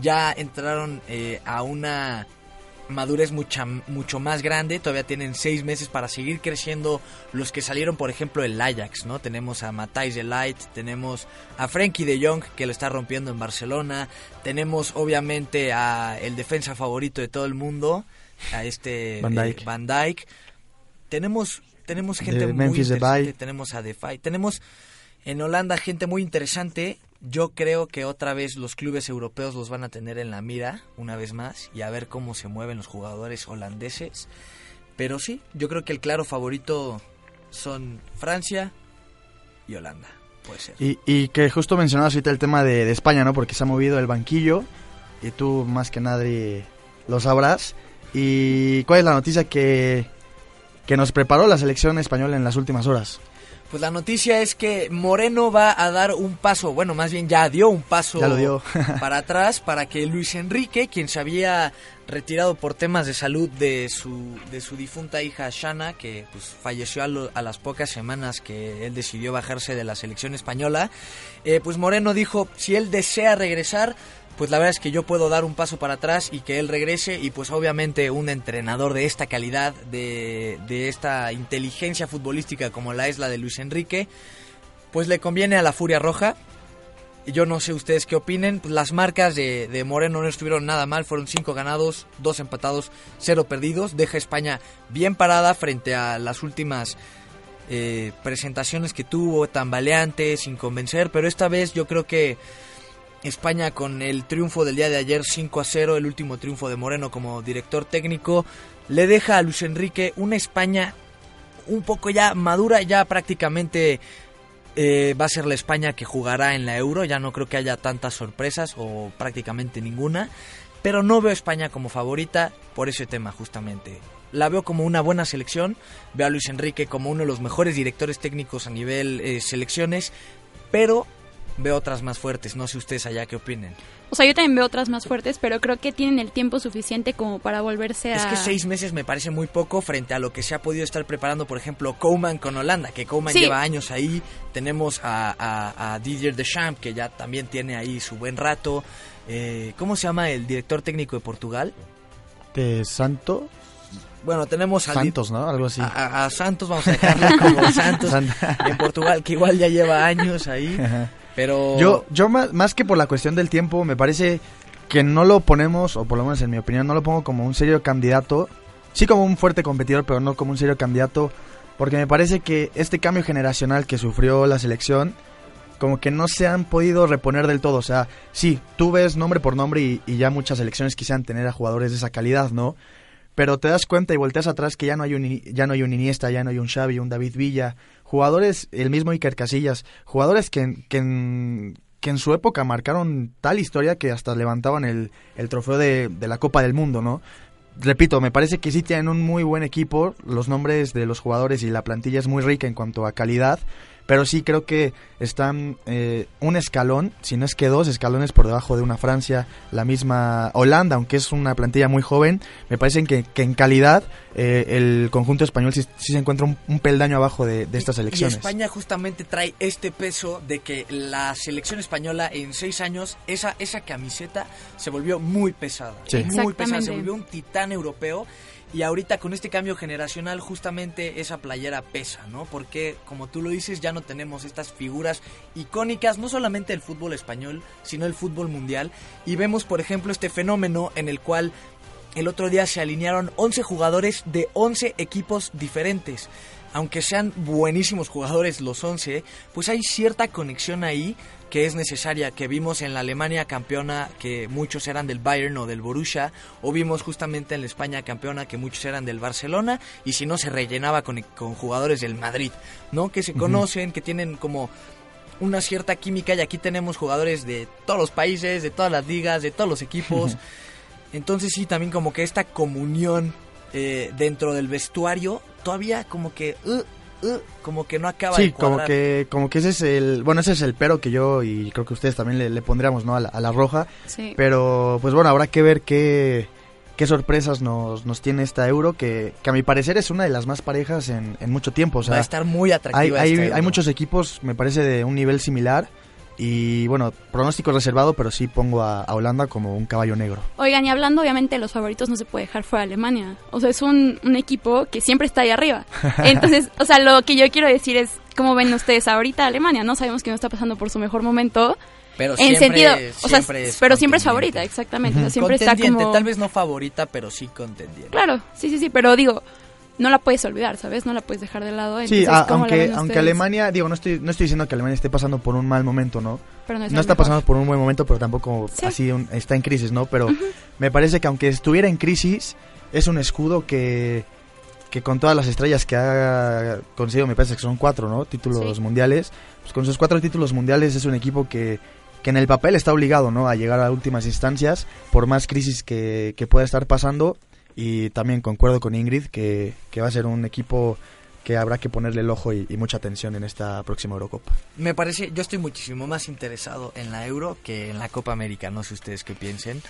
ya entraron eh, a una madurez mucha, mucho más grande, todavía tienen seis meses para seguir creciendo los que salieron, por ejemplo, el Ajax, ¿no? Tenemos a Matthijs de Light, tenemos a Frankie de Jong, que lo está rompiendo en Barcelona, tenemos obviamente a el defensa favorito de todo el mundo, a este Van Dijk. Van Dijk. Tenemos, tenemos gente muy interesante, tenemos a Defy, tenemos en Holanda gente muy interesante yo creo que otra vez los clubes europeos los van a tener en la mira, una vez más, y a ver cómo se mueven los jugadores holandeses. Pero sí, yo creo que el claro favorito son Francia y Holanda. Puede ser. Y, que justo mencionabas ahorita el tema de, España, ¿no? Porque se ha movido el banquillo y tú más que nadie lo sabrás. ¿Y cuál es la noticia que, que nos preparó la selección española en las últimas horas? Pues la noticia es que Moreno va a dar un paso, bueno, más bien ya dio un paso para atrás para que Luis Enrique, quien se había retirado por temas de salud de su, de su difunta hija Shana, que pues, falleció a, las pocas semanas que él decidió bajarse de la selección española, eh, pues Moreno dijo, si él desea regresar, pues la verdad es que yo puedo dar un paso para atrás y que él regrese y pues obviamente un entrenador de esta calidad, de, de esta inteligencia futbolística como la es la de Luis Enrique, pues le conviene a la Furia Roja. Yo no sé ustedes qué opinen. Pues las marcas de, de, Moreno no estuvieron nada mal. Fueron cinco ganados, dos empatados, cero perdidos. Deja España bien parada frente a las últimas eh, presentaciones que tuvo, tambaleantes, sin convencer. Pero esta vez yo creo que España con el triunfo del día de ayer 5 a 0, el último triunfo de Moreno como director técnico, le deja a Luis Enrique una España un poco ya madura, ya prácticamente eh, va a ser la España que jugará en la Euro, ya no creo que haya tantas sorpresas o prácticamente ninguna, pero no veo a España como favorita por ese tema justamente. La veo como una buena selección, veo a Luis Enrique como uno de los mejores directores técnicos a nivel eh, selecciones, pero veo otras más fuertes. No sé ustedes allá qué opinen. O sea, yo también veo otras más fuertes, pero creo que tienen el tiempo suficiente como para volverse a... Es que seis meses me parece muy poco frente a lo que se ha podido estar preparando, por ejemplo, Coleman con Holanda, que Coleman lleva años ahí. Tenemos a, a, a, Didier Deschamps, que ya también tiene ahí su buen rato. Eh, ¿Cómo se llama el director técnico de Portugal? De Santo. Bueno, tenemos a Santos, ¿no? Algo así. A, Santos, vamos a dejarlo como Santos en Portugal, que igual ya lleva años ahí. Pero... Yo, yo más, más que por la cuestión del tiempo, me parece que no lo ponemos, o por lo menos en mi opinión, no lo pongo como un serio candidato. Sí como un fuerte competidor, pero no como un serio candidato. Porque me parece que este cambio generacional que sufrió la selección como que no se han podido reponer del todo. O sea, sí, tú ves nombre por nombre y, y ya muchas selecciones quisieran tener a jugadores de esa calidad, ¿no? Pero te das cuenta y volteas atrás que ya no hay un, ya no hay un Iniesta, ya no hay un Xavi, un David Villa, jugadores, el mismo Iker Casillas, jugadores que, que, en, que en su época marcaron tal historia que hasta levantaban el, el trofeo de, de la Copa del Mundo, ¿no? repito, me parece que sí tienen un muy buen equipo, los nombres de los jugadores y la plantilla es muy rica en cuanto a calidad, pero sí creo que están eh, un escalón, si no es que dos escalones por debajo de una Francia, la misma Holanda, aunque es una plantilla muy joven, me parece que, que en calidad eh, el conjunto español sí, sí se encuentra un, un, peldaño abajo de, de estas elecciones. Y España justamente trae este peso de que la selección española en seis años, esa, esa camiseta se volvió muy pesada, sí. muy pesada, se volvió un titán europeo y ahorita con este cambio generacional justamente esa playera pesa, ¿no? Porque como tú lo dices ya no tenemos estas figuras icónicas, no solamente del fútbol español, sino el fútbol mundial. Y vemos por ejemplo este fenómeno en el cual el otro día se alinearon 11 jugadores de 11 equipos diferentes. Aunque sean buenísimos jugadores los 11, pues hay cierta conexión ahí que es necesaria, que vimos en la Alemania campeona que muchos eran del Bayern o del Borussia, o vimos justamente en la España campeona que muchos eran del Barcelona, y si no se rellenaba con, con jugadores del Madrid, ¿no? Que se conocen, uh -huh. que tienen como una cierta química, y aquí tenemos jugadores de todos los países, de todas las ligas, de todos los equipos. Entonces sí, también como que esta comunión eh, dentro del vestuario, todavía como que... Uh, Uh, como que no acaba sí, de como que como que ese es el bueno ese es el pero que yo y creo que ustedes también le, le pondríamos no a la, a la roja. Sí. pero pues bueno habrá que ver qué qué sorpresas nos, nos tiene esta euro que, que a mi parecer es una de las más parejas en, en mucho tiempo. O sea va a estar muy atractiva hay, hay, hay muchos equipos me parece de un nivel similar y bueno, pronóstico reservado, pero sí pongo a, a, Holanda como un caballo negro. Oigan, y hablando obviamente de los favoritos, no se puede dejar fuera Alemania. O sea, es un, un equipo que siempre está ahí arriba. Entonces, o sea, lo que yo quiero decir es, ¿cómo ven ustedes ahorita Alemania? No sabemos que no está pasando por su mejor momento. Pero en siempre, sentido, o sea, siempre es pero siempre es favorita, exactamente. O sea, siempre está como... tal vez no favorita, pero sí contendiente. Claro, sí, sí, sí, pero digo, no la puedes olvidar, ¿sabes? No la puedes dejar de lado. Sí, a, aunque, aunque Alemania, digo, no estoy, no estoy diciendo que Alemania esté pasando por un mal momento, ¿no? Pero no, no está pasando por un buen momento, pero tampoco sí. así un, está en crisis, ¿no? Pero uh -huh. me parece que aunque estuviera en crisis, es un escudo que, que con todas las estrellas que ha conseguido, me parece que son cuatro, ¿no? Títulos sí. mundiales. Pues con sus cuatro títulos mundiales es un equipo que, que en el papel está obligado, ¿no? A llegar a últimas instancias, por más crisis que, que pueda estar pasando y también concuerdo con Ingrid que, que, va a ser un equipo que habrá que ponerle el ojo y, y, mucha atención en esta próxima Eurocopa. Me parece, yo estoy muchísimo más interesado en la Euro que en la Copa América, no sé ustedes qué piensen.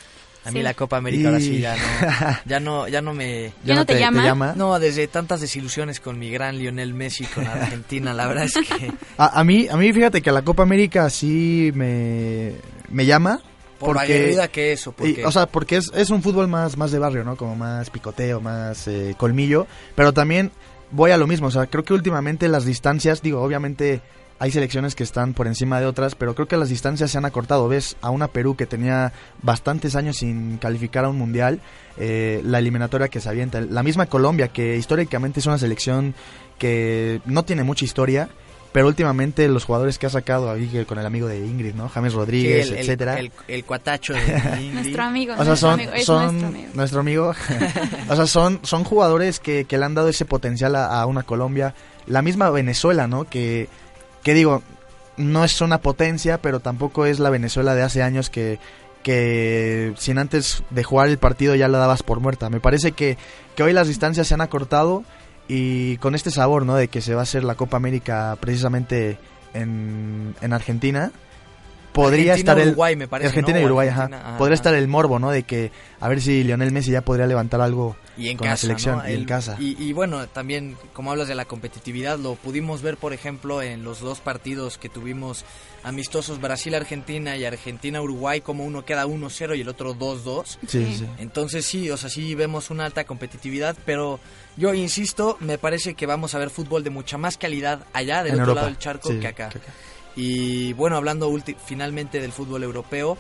A mí sí. la Copa América y... ahora sí ya no, ya no, ya no me... ¿Ya, no te, te, llama? te, llama? No, desde tantas desilusiones con mi gran Lionel Messi con Argentina, la verdad es que... A, a, mí, a mí fíjate que la Copa América sí me, me llama, por porque, aguerrida que eso. Porque... Y, o sea, porque es, es un fútbol más, más de barrio, ¿no? Como más picoteo, más eh, colmillo. Pero también voy a lo mismo. O sea, creo que últimamente las distancias, digo, obviamente hay selecciones que están por encima de otras, pero creo que las distancias se han acortado. Ves a una Perú que tenía bastantes años sin calificar a un mundial, eh, la eliminatoria que se avienta. La misma Colombia, que históricamente es una selección que no tiene mucha historia pero últimamente los jugadores que ha sacado ahí con el amigo de Ingrid, ¿no? James Rodríguez, sí, el, etcétera. El, el, el, cuatacho de Ingrid. nuestro amigo. O sea, son, amigo, son nuestro amigo. Nuestro amigo. o sea, son, son jugadores que, que, le han dado ese potencial a, a, una Colombia. La misma Venezuela, ¿no? Que, que digo, no es una potencia, pero tampoco es la Venezuela de hace años que, que sin antes de jugar el partido ya la dabas por muerta. Me parece que, que hoy las distancias se han acortado y con este sabor, ¿no? De que se va a hacer la Copa América precisamente en, en Argentina. Podría Argentina, estar el Uruguay, me parece, Argentina ¿no? y Uruguay, Argentina, ajá. ajá. Podría estar el morbo, ¿no? De que a ver si Lionel Messi ya podría levantar algo y en con casa, la selección ¿no? y el, en casa. Y, y, bueno, también como hablas de la competitividad, lo pudimos ver, por ejemplo, en los dos partidos que tuvimos amistosos Brasil-Argentina y Argentina-Uruguay, como uno queda 1-0 y el otro 2-2. Sí, sí. Entonces sí, o sea, sí vemos una alta competitividad, pero yo insisto, me parece que vamos a ver fútbol de mucha más calidad allá, del en otro Europa. lado del charco, sí, que, acá. que acá. Y bueno, hablando finalmente del fútbol europeo,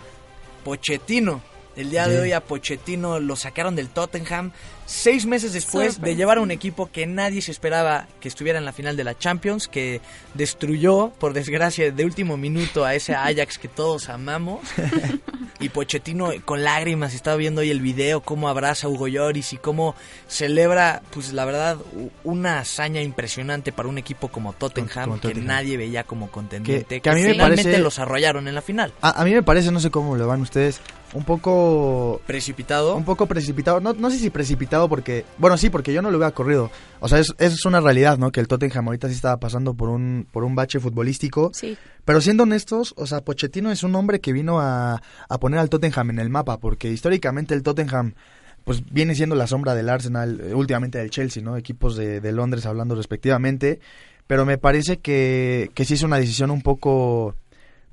Pochettino El día de hoy a Pochettino lo sacaron del Tottenham seis meses después de llevar a un equipo que nadie se esperaba que estuviera en la final de la Champions, que destruyó, por desgracia, de último minuto a ese Ajax que todos amamos. y Pochettino con lágrimas estaba viendo hoy el video, cómo abraza a Hugo Lloris y cómo celebra, pues la verdad, una hazaña impresionante para un equipo como Tottenham, que nadie veía como contendiente. Que, a mí me parece... los arrollaron en la final. A, a mí me parece, no sé cómo lo van ustedes, un poco... ¿Precipitado? Un poco precipitado. No, no sé si precipitado porque... Bueno, sí, porque yo no lo hubiera corrido. O sea, es, es una realidad, ¿no? Que el Tottenham ahorita sí estaba pasando por un, por un bache futbolístico. Sí. Pero siendo honestos, o sea, Pochettino es un hombre que vino a, a poner al Tottenham en el mapa. Porque históricamente el Tottenham pues viene siendo la sombra del Arsenal, eh, últimamente del Chelsea, ¿no? Equipos de, de Londres hablando respectivamente. Pero me parece que, que sí es una decisión un poco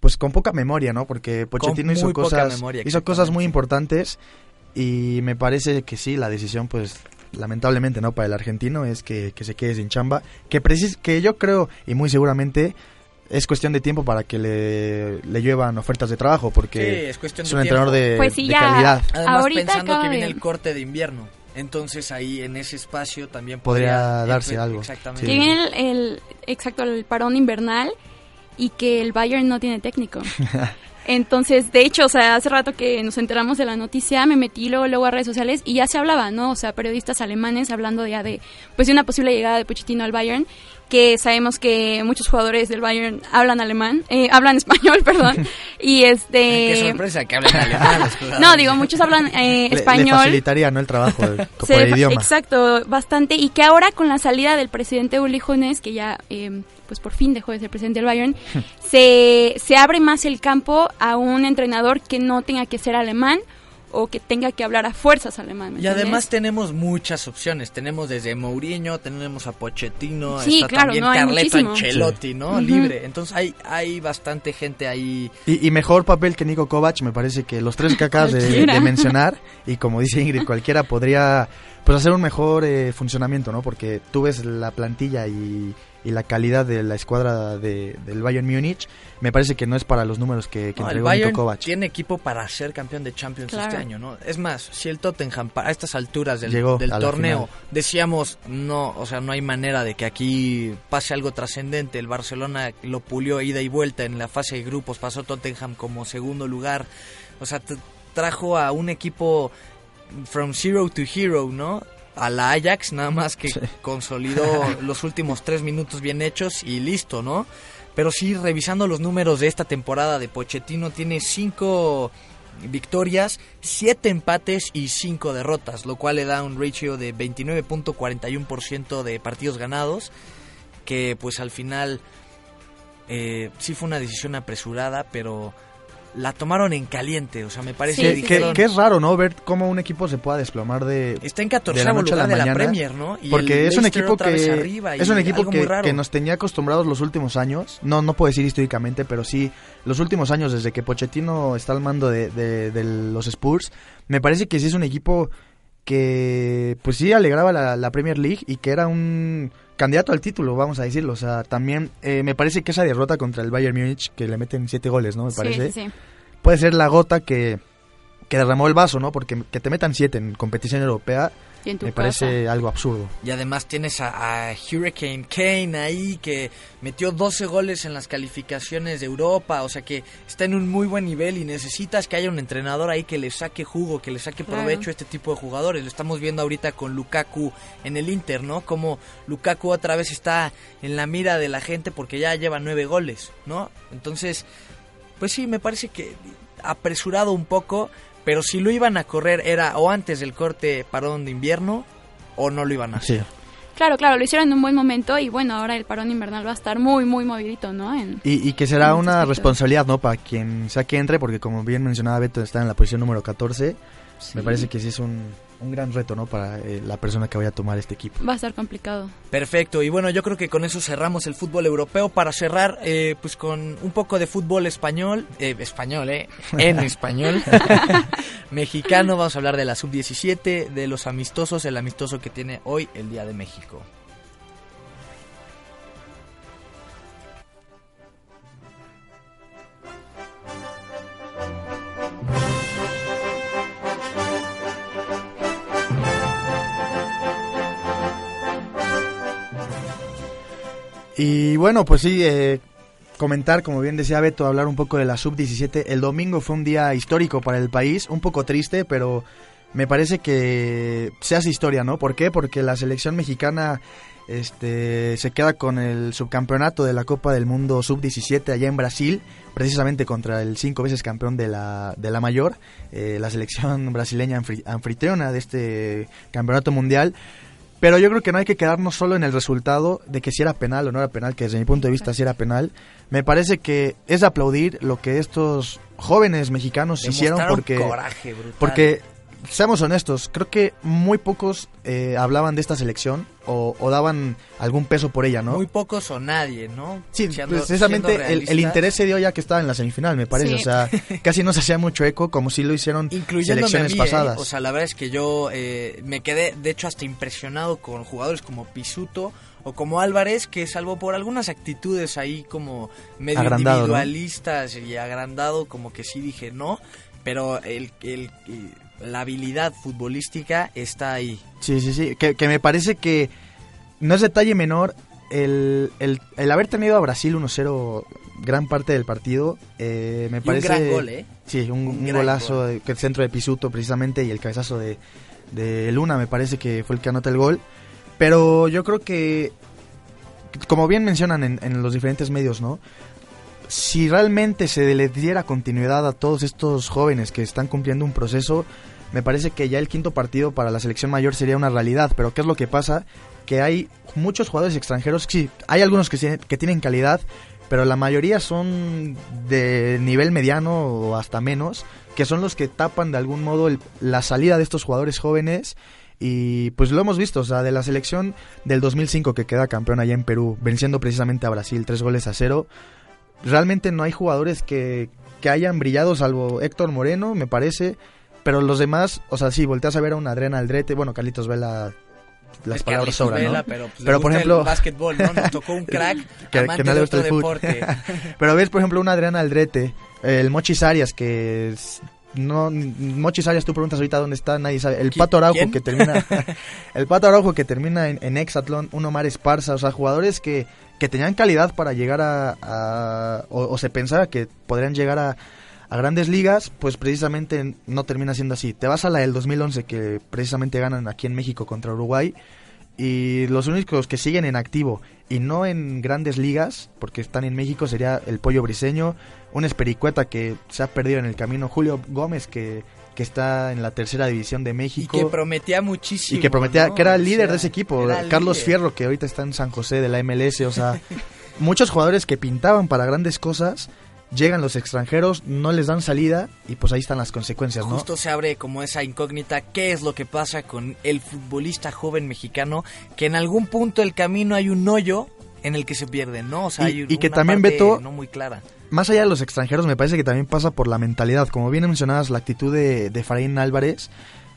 pues con poca memoria, ¿no? Porque Pochettino hizo cosas hizo cosas muy importantes y me parece que sí, la decisión pues lamentablemente no para el argentino es que, se quede sin chamba, que precis que yo creo y muy seguramente es cuestión de tiempo para que le, le lluevan ofertas de trabajo porque es, cuestión un entrenador de, pues sí, calidad. Además pensando que viene el corte de invierno. Entonces ahí en ese espacio también podría, darse algo. Exactamente. Viene el, exacto el parón invernal y que el Bayern no tiene técnico. Entonces, de hecho, o sea, hace rato que nos enteramos de la noticia, me metí luego, luego a redes sociales y ya se hablaba, ¿no? O sea, periodistas alemanes hablando ya de, pues, de una posible llegada de Pochettino al Bayern, que sabemos que muchos jugadores del Bayern hablan alemán, eh, hablan español, perdón, y este... Qué sorpresa que hablen alemán. no, digo, muchos hablan eh, español. Le, facilitaría, ¿no? El trabajo por el idioma. Exacto, bastante, y que ahora con la salida del presidente Uli Jones, que ya... Eh, pues por fin dejó de ser presidente del Bayern, se, se abre más el campo a un entrenador que no tenga que ser alemán o que tenga que hablar a fuerzas alemán. Y además tenemos muchas opciones. Tenemos desde Mourinho, tenemos a Pochettino, sí, está claro, también Carleto Ancelotti, ¿no? Libre. Entonces hay, hay bastante gente ahí. Y, mejor papel que Nico Kovac, me parece que los tres que acabas de, mencionar, y como dice Ingrid, cualquiera podría pues hacer un mejor eh, funcionamiento, ¿no? Porque tú ves la plantilla y y la calidad de la escuadra de, del Bayern Múnich, me parece que no es para los números que, que entregó el Bayern tiene equipo para ser campeón de Champions este año, ¿no? Es más, si el Tottenham a estas alturas del, del torneo decíamos, no, o sea, no hay manera de que aquí pase algo trascendente, el Barcelona lo pulió ida y vuelta en la fase de grupos, pasó Tottenham como segundo lugar, o sea, trajo a un equipo from zero to hero, ¿no? A la Ajax, nada más que consolidó los últimos tres minutos bien hechos y listo, ¿no? Pero sí, revisando los números de esta temporada de Pochettino, tiene cinco victorias, siete empates y cinco derrotas, lo cual le da un ratio de 29.41% de partidos ganados, que pues al final eh, sí fue una decisión apresurada, pero la tomaron en caliente, o sea, me parece que, es raro, ¿no? Ver cómo un equipo se pueda desplomar de Está en 14 lugar de la Premier, ¿no? porque es un equipo que es un equipo que, nos tenía acostumbrados los últimos años, no no puedo decir históricamente, pero sí los últimos años desde que Pochettino está al mando de, de, los Spurs, me parece que sí es un equipo que pues sí alegraba la, Premier League y que era un candidato al título, vamos a decirlo. O sea, también eh, me parece que esa derrota contra el Bayern Múnich, que le meten siete goles, ¿no? Me parece. Puede ser la gota que, que derramó el vaso, ¿no? Porque que te metan siete en competición europea me parece algo absurdo. Y además tienes a, Hurricane Kane ahí que metió 12 goles en las calificaciones de Europa, o sea que está en un muy buen nivel y necesitas que haya un entrenador ahí que le saque jugo, que le saque provecho a este tipo de jugadores. Lo estamos viendo ahorita con Lukaku en el Inter, ¿no? Como Lukaku otra vez está en la mira de la gente porque ya lleva nueve goles, ¿no? Entonces, pues sí, me parece que apresurado un poco, pero si lo iban a correr era o antes del corte parón de invierno o no lo iban a hacer. Claro, claro, lo hicieron en un buen momento y bueno, ahora el parón invernal va a estar muy, muy movidito, ¿no? y, que será una responsabilidad, ¿no? Para quien sea que entre, porque como bien mencionaba Beto, está en la posición número 14. Me parece que sí es un, un gran reto, ¿no? Para eh, la persona que vaya a tomar este equipo. Va a ser complicado. Perfecto. Y bueno, yo creo que con eso cerramos el fútbol europeo. Para cerrar, eh, pues con un poco de fútbol español, eh, español, ¿eh? En español. Mexicano, vamos a hablar de la sub-17, de los amistosos, el amistoso que tiene hoy el Día de México. Y bueno, pues sí, eh, comentar, como bien decía Beto, hablar un poco de la sub-17. El domingo fue un día histórico para el país, un poco triste, pero me parece que se hace historia, ¿no? ¿Por qué? Porque la selección mexicana este, se queda con el subcampeonato de la Copa del Mundo Sub-17 allá en Brasil, precisamente contra el cinco veces campeón de la, de la mayor, eh, la selección brasileña anfitriona de este campeonato mundial. Pero yo creo que no hay que quedarnos solo en el resultado de que si era penal o no era penal, que desde mi punto de vista si era penal. Me parece que es aplaudir lo que estos jóvenes mexicanos hicieron porque, porque seamos honestos, creo que muy pocos eh, hablaban de esta selección o, daban algún peso por ella, ¿no? Muy pocos o nadie, ¿no? Sí, precisamente el, interés se dio ya que estaba en la semifinal, me parece. O sea, casi no se hacía mucho eco como si lo hicieron selecciones ¿eh? pasadas. O sea, la verdad es que yo eh, me quedé, de hecho, hasta impresionado con jugadores como Pisuto o como Álvarez, que salvo por algunas actitudes ahí como medio individualistas y agrandado, como que sí dije no, pero el, el, la habilidad futbolística está ahí. Sí, sí, sí, que, me parece que no es detalle menor el, el, el haber tenido a Brasil 1-0 gran parte del partido, eh, me parece... Un gran gol, ¿eh? Sí, un, golazo, que el centro de Pisuto precisamente y el cabezazo de, de Luna me parece que fue el que anota el gol. Pero yo creo que, como bien mencionan en, en los diferentes medios, ¿no? si realmente se le diera continuidad a todos estos jóvenes que están cumpliendo un proceso, me parece que ya el quinto partido para la selección mayor sería una realidad. Pero ¿qué es lo que pasa? Que hay muchos jugadores extranjeros, sí, hay algunos que, tienen calidad, pero la mayoría son de nivel mediano o hasta menos, que son los que tapan de algún modo la salida de estos jugadores jóvenes. Y pues lo hemos visto, o sea, de la selección del 2005 que queda campeón allá en Perú, venciendo precisamente a Brasil tres goles a cero, realmente no hay jugadores que hayan brillado, salvo Héctor Moreno, me parece, pero los demás, o sea, sí, volteas a ver a un Adrián Aldrete, bueno, Carlitos Vela las palabras sobran, ¿no? Pero, pues, pero por ejemplo, el básquetbol, ¿no? Nos tocó un crack que, que no le gusta el deporte. pero ves, por ejemplo, un Adrián Aldrete, el Mochis Arias que no Mochis Arias tú preguntas ahorita dónde está, nadie sabe. El Pato Araujo que termina el Pato Araujo que termina en, en Exatlón, un Omar Esparza, o sea, jugadores que que tenían calidad para llegar a, o, se pensaba que podrían llegar a, a grandes ligas, pues precisamente no termina siendo así. Te vas a la del 2011 que precisamente ganan aquí en México contra Uruguay y los únicos que siguen en activo y no en grandes ligas, porque están en México, sería el Pollo Briseño, un Espericueta que se ha perdido en el camino, Julio Gómez que que está en la tercera división de México. Y que prometía muchísimo. Y que prometía, que era el líder de ese equipo. Carlos Fierro, que ahorita está en San José de la MLS. O sea, muchos jugadores que pintaban para grandes cosas llegan los extranjeros, no les dan salida y pues ahí están las consecuencias, ¿no? Justo se abre como esa incógnita, ¿qué es lo que pasa con el futbolista joven mexicano? Que en algún punto del camino hay un hoyo en el que se pierde, ¿no? O sea, y, hay y que también Beto, no muy clara. Más allá de los extranjeros, me parece que también pasa por la mentalidad. Como bien mencionabas, la actitud de, de Farín Álvarez,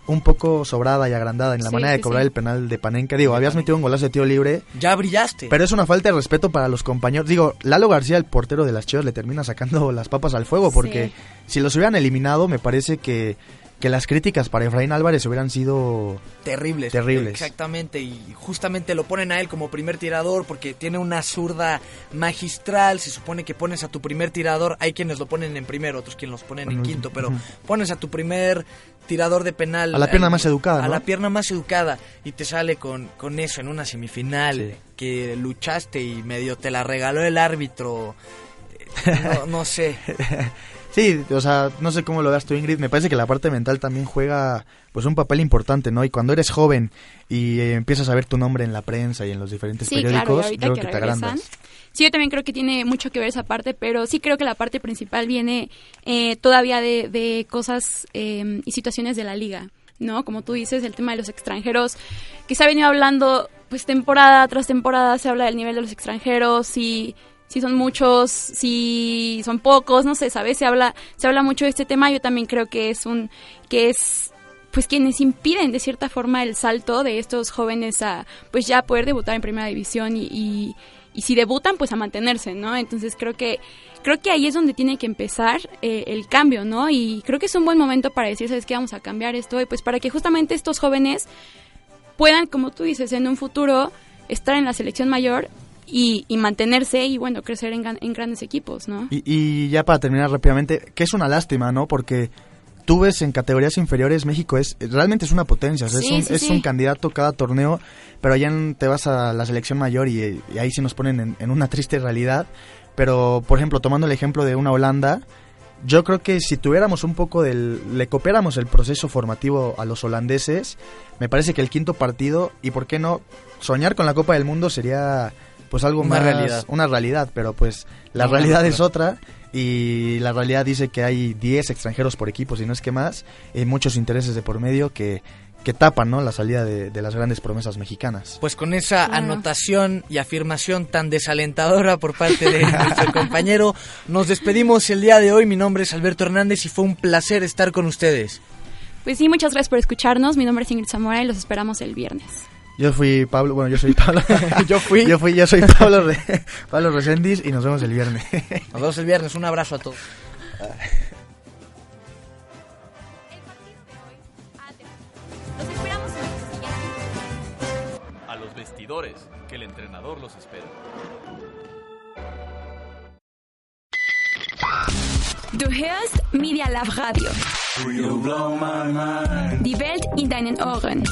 un poco sobrada y agrandada en la manera de cobrar el penal de Panenka. Digo, habías metido un golazo de tiro libre. Ya brillaste. Pero es una falta de respeto para los compañeros. Digo, Lalo García, el portero de las Chivas, le termina sacando las papas al fuego porque si los hubieran eliminado, me parece que que las críticas para Efraín Álvarez hubieran sido terribles. Terribles. Exactamente, y justamente lo ponen a él como primer tirador porque tiene una zurda magistral. Se supone que pones a tu primer tirador, hay quienes lo ponen en primero, otros quienes los ponen en quinto, pero pones a tu primer tirador de penal. A la pierna más educada. A la pierna más educada y te sale con, con eso en una semifinal que luchaste y medio te la regaló el árbitro. No, no sé. Sí, o sea, no sé cómo lo veas tú, Ingrid. Me parece que la parte mental también juega pues un papel importante, ¿no? Y cuando eres joven y eh, empiezas a ver tu nombre en la prensa y en los diferentes periódicos, creo que, te agrandas. Sí, yo también creo que tiene mucho que ver esa parte, pero sí creo que la parte principal viene eh, todavía de, cosas em, y situaciones de la liga, ¿no? Como tú dices, el tema de los extranjeros, que se ha venido hablando, pues temporada tras temporada se habla del nivel de los extranjeros y si son muchos, si son pocos, no sé, ¿sabes? Se habla, se habla mucho de este tema, yo también creo que es un, que es pues quienes impiden de cierta forma el salto de estos jóvenes a pues ya poder debutar en primera división y, y, si debutan pues a mantenerse, ¿no? Entonces creo que creo que ahí es donde tiene que empezar eh, el cambio, ¿no? Y creo que es un buen momento para decir, ¿sabes qué? Vamos a cambiar esto y pues para que justamente estos jóvenes puedan, como tú dices, en un futuro estar en la selección mayor y, mantenerse y bueno, crecer en, en grandes equipos, ¿no? Y, y, ya para terminar rápidamente, que es una lástima, ¿no? Porque tú ves en categorías inferiores México es realmente es una potencia, es, un, es un candidato cada torneo, pero allá te vas a la selección mayor y, ahí sí nos ponen en, una triste realidad. Pero, por ejemplo, tomando el ejemplo de una Holanda, yo creo que si tuviéramos un poco del... le copiáramos el proceso formativo a los holandeses, me parece que el quinto partido, y por qué no, soñar con la Copa del Mundo sería pues algo una más... realidad. Una realidad, pero pues la realidad es otra y la realidad dice que hay 10 extranjeros por equipo, si no es que más, y muchos intereses de por medio que, que tapan ¿no? la salida de, las grandes promesas mexicanas. Pues con esa anotación y afirmación tan desalentadora por parte de nuestro compañero, nos despedimos el día de hoy. Mi nombre es Alberto Hernández y fue un placer estar con ustedes. Pues sí, muchas gracias por escucharnos. Mi nombre es Ingrid Zamora y los esperamos el viernes. Yo fui Pablo, bueno, yo soy Pablo. yo fui. Yo fui, yo soy Pablo, Re, Pablo Reséndiz y nos vemos el viernes. nos vemos el viernes, un abrazo a todos. A los vestidores, que el entrenador los espera. Du hörst Media Lab Radio. Die Welt in deinen Ohren.